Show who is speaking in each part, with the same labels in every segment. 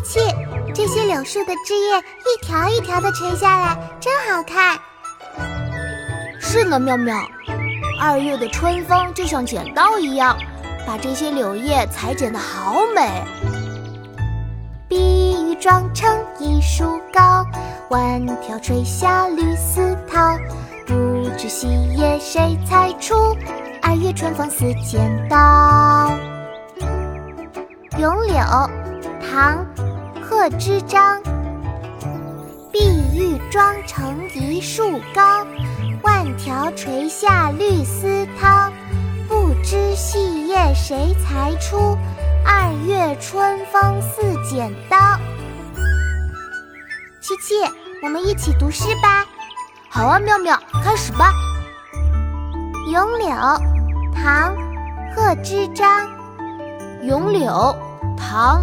Speaker 1: 气这些柳树的枝叶一条一条的垂下来，真好看。
Speaker 2: 是呢，妙妙。二月的春风就像剪刀一样，把这些柳叶裁剪得好美。
Speaker 1: 碧玉妆成一树高，万条垂下绿丝绦。不知细叶谁裁出？二月春风似剪刀。咏柳，唐，贺知章。碧玉妆成一树高。万条垂下绿丝绦，不知细叶谁裁出？二月春风似剪刀。七七，我们一起读诗吧。
Speaker 2: 好啊，妙妙，开始吧。
Speaker 1: 咏柳，唐，贺知章。
Speaker 2: 咏柳，唐，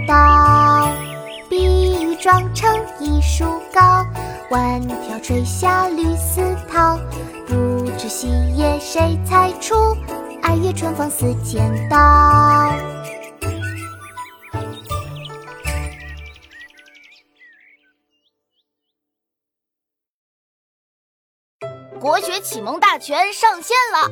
Speaker 1: 刀。成一树高，万条垂下绿丝绦。不知细叶谁裁出？二月春风似剪刀。
Speaker 3: 国学启蒙大全上线了，